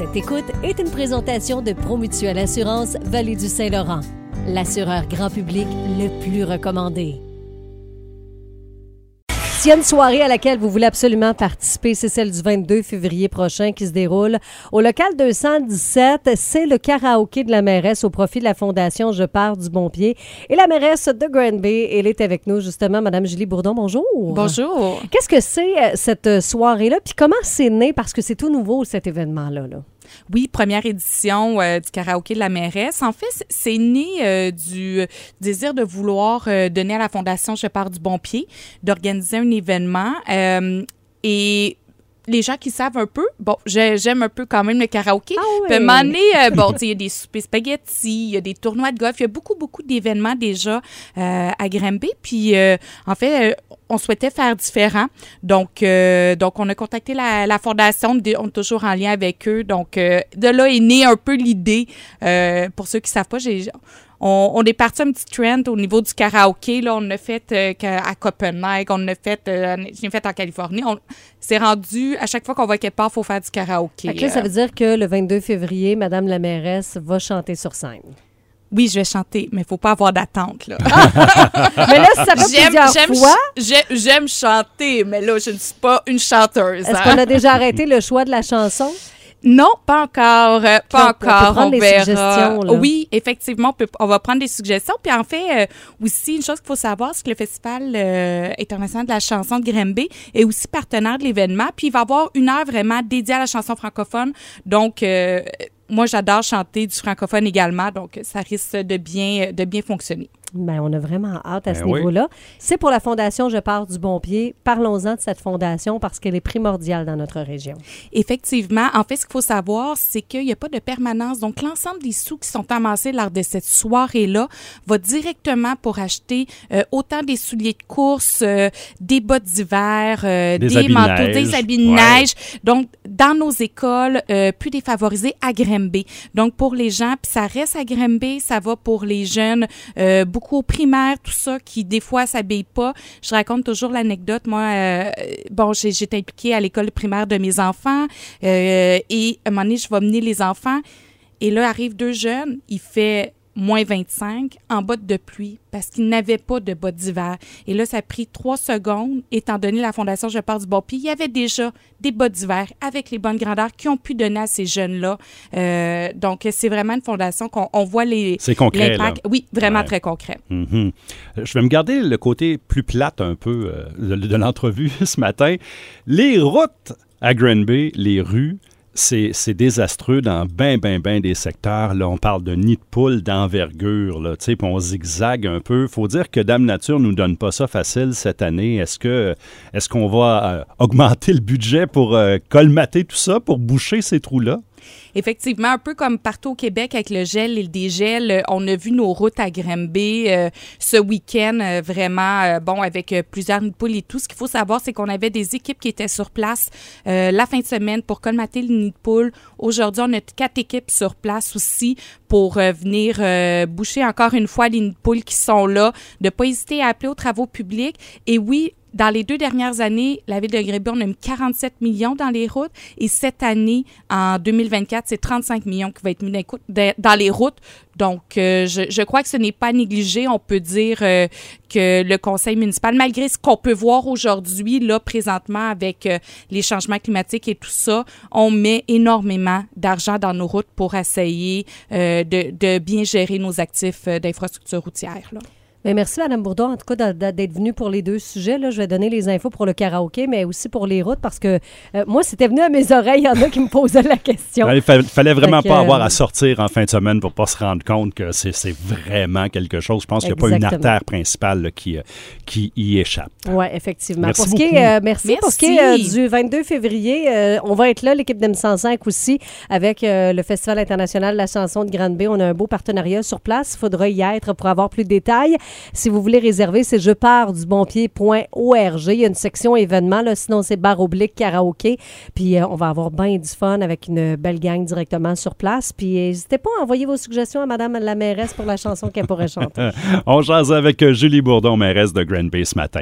Cette écoute est une présentation de Promutuelle Assurance Vallée du Saint-Laurent, l'assureur grand public le plus recommandé. S'il y a une soirée à laquelle vous voulez absolument participer, c'est celle du 22 février prochain qui se déroule au local 217. C'est le karaoké de la mairesse au profit de la Fondation Je pars du bon pied. Et la mairesse de Grand Bay, elle est avec nous justement, Madame Julie Bourdon. Bonjour. Bonjour. Qu'est-ce que c'est euh, cette soirée-là? Puis comment c'est né? Parce que c'est tout nouveau cet événement-là. Là. Oui, première édition euh, du karaoké de la mairesse. En fait, c'est né euh, du désir de vouloir euh, donner à la Fondation Je pars du bon pied, d'organiser un événement. et les gens qui savent un peu, bon, j'aime un peu quand même le karaoké. Ah oui. Euh, bon, il y a des soupers spaghetti, il y a des tournois de golf, il y a beaucoup, beaucoup d'événements déjà euh, à Granby. Puis, euh, en fait, on souhaitait faire différent. Donc, donc on a contacté la, la fondation, on est toujours en lien avec eux. Donc, de là est née un peu l'idée. pour ceux qui savent pas, j'ai on, on, est parti un petit trend au niveau du karaoké. Là, on l'a fait euh, à Copenhague, on l'a fait, euh, j'ai fait en Californie. On s'est rendu, à chaque fois qu'on va quelque part, il faut faire du karaoké. Là, ça veut dire que le 22 février, Madame la mairesse va chanter sur scène. Oui, je vais chanter, mais il faut pas avoir d'attente. Là. mais là, ça fait plusieurs fois. J'aime chanter, mais là, je ne suis pas une chanteuse. Est-ce qu'on a déjà arrêté le choix de la chanson? Non, pas encore. Euh, pas on, encore. On, peut prendre on des suggestions. Là. Oui, effectivement, on, peut, on, va prendre des suggestions. Puis en fait, euh, aussi, une chose qu'il faut savoir, c'est que le Festival euh, international de la chanson de Grimby est aussi partenaire de l'événement. Puis il va y avoir une heure vraiment dédiée à la chanson francophone. Donc, euh, moi, j'adore chanter du francophone également. Donc, ça risque de bien, de bien fonctionner. Bien, on a vraiment hâte à ben ce oui. niveau-là. C'est pour la Fondation Je pars du bon pied. Parlons-en de cette fondation parce qu'elle est primordiale dans notre région. Effectivement. En fait, ce qu'il faut savoir, c'est qu'il n'y a pas de permanence. Donc, l'ensemble des sous qui sont amassés lors de cette soirée-là va directement pour acheter euh, autant des souliers de course, euh, des bottes d'hiver, euh, des, des manteaux, de des habits de ouais. neige. Donc, dans nos écoles plus défavorisées à Grimby. Donc, pour les gens, puis ça reste à Grimby, ça va pour les jeunes beaucoup au primaire, tout ça, qui des fois s'habillent pas. Je raconte toujours l'anecdote. Moi, euh, bon, j'étais impliquée à l'école primaire de mes enfants euh, et à un moment donné, je vais mener les enfants et là arrivent deux jeunes. Il fait moins 25 en bottes de pluie parce qu'ils n'avaient pas de bottes d'hiver. Et là, ça a pris trois secondes, étant donné la Fondation Je pars du bon pied. Il y avait déjà des bottes d'hiver avec les bonnes grandeurs qui ont pu donner à ces jeunes-là. Euh, donc, c'est vraiment une fondation qu'on on voit les C'est concret, là. Oui, vraiment ouais. très concret. Mm -hmm. Je vais me garder le côté plus plate un peu euh, de, de l'entrevue ce matin. Les routes à Granby, les rues, c'est désastreux dans bien, bien, bien des secteurs. Là, on parle de nid de poule d'envergure, là, puis on zigzague un peu. faut dire que Dame Nature nous donne pas ça facile cette année. Est-ce qu'on va euh, augmenter le budget pour euh, colmater tout ça, pour boucher ces trous-là? Effectivement, un peu comme partout au Québec avec le gel et le dégel, on a vu nos routes à Granby euh, ce week-end euh, vraiment, euh, bon, avec plusieurs nids et tout. Ce qu'il faut savoir, c'est qu'on avait des équipes qui étaient sur place la fin de semaine pour colmater le nid de poule. Aujourd'hui, on a quatre équipes sur place aussi pour venir boucher encore une fois les nids de poules qui sont là, de ne pas hésiter à appeler aux travaux publics. Et oui, dans les deux dernières années, la ville de Gréby, on a mis 47 millions dans les routes et cette année, en 2024, c'est 35 millions qui vont être mis dans les routes. Donc, euh, je, crois que ce n'est pas négligé. On peut dire euh, que le conseil municipal, malgré ce qu'on peut voir aujourd'hui, là, présentement, avec euh, les changements climatiques et tout ça, on met énormément d'argent dans nos routes pour essayer de, de, bien gérer nos actifs d'infrastructure routière. Là. Bien, merci, Mme Bourdon, en tout cas, d'être venue pour les deux sujets. Là. Je vais donner les infos pour le karaoké, mais aussi pour les routes, parce que euh, moi, c'était venu à mes oreilles. Il y en a qui me posaient la question. Il fallait, fallait vraiment pas avoir à sortir en fin de semaine pour pas se rendre compte que c'est vraiment quelque chose. Je pense qu'il n'y a pas une artère principale là, qui, qui y échappe. Oui, effectivement. Merci pour. Ce qui est, euh, merci. merci. Pour ce qui est euh, du 22 février, euh, on va être là, l'équipe d'M105 aussi, avec euh, le Festival international de la chanson de Grande-Bay. On a un beau partenariat sur place. Il faudra y être pour avoir plus de détails. Si vous voulez réserver, c'est je. Il y a une section événements, là, sinon c'est barre oblique karaoké. Puis euh, on va avoir bien du fun avec une belle gang directement sur place. Puis n'hésitez pas à envoyer vos suggestions à Madame la mairesse pour la chanson qu'elle pourrait chanter. on jase avec Julie Bourdon, mairesse de Grand Bay ce matin.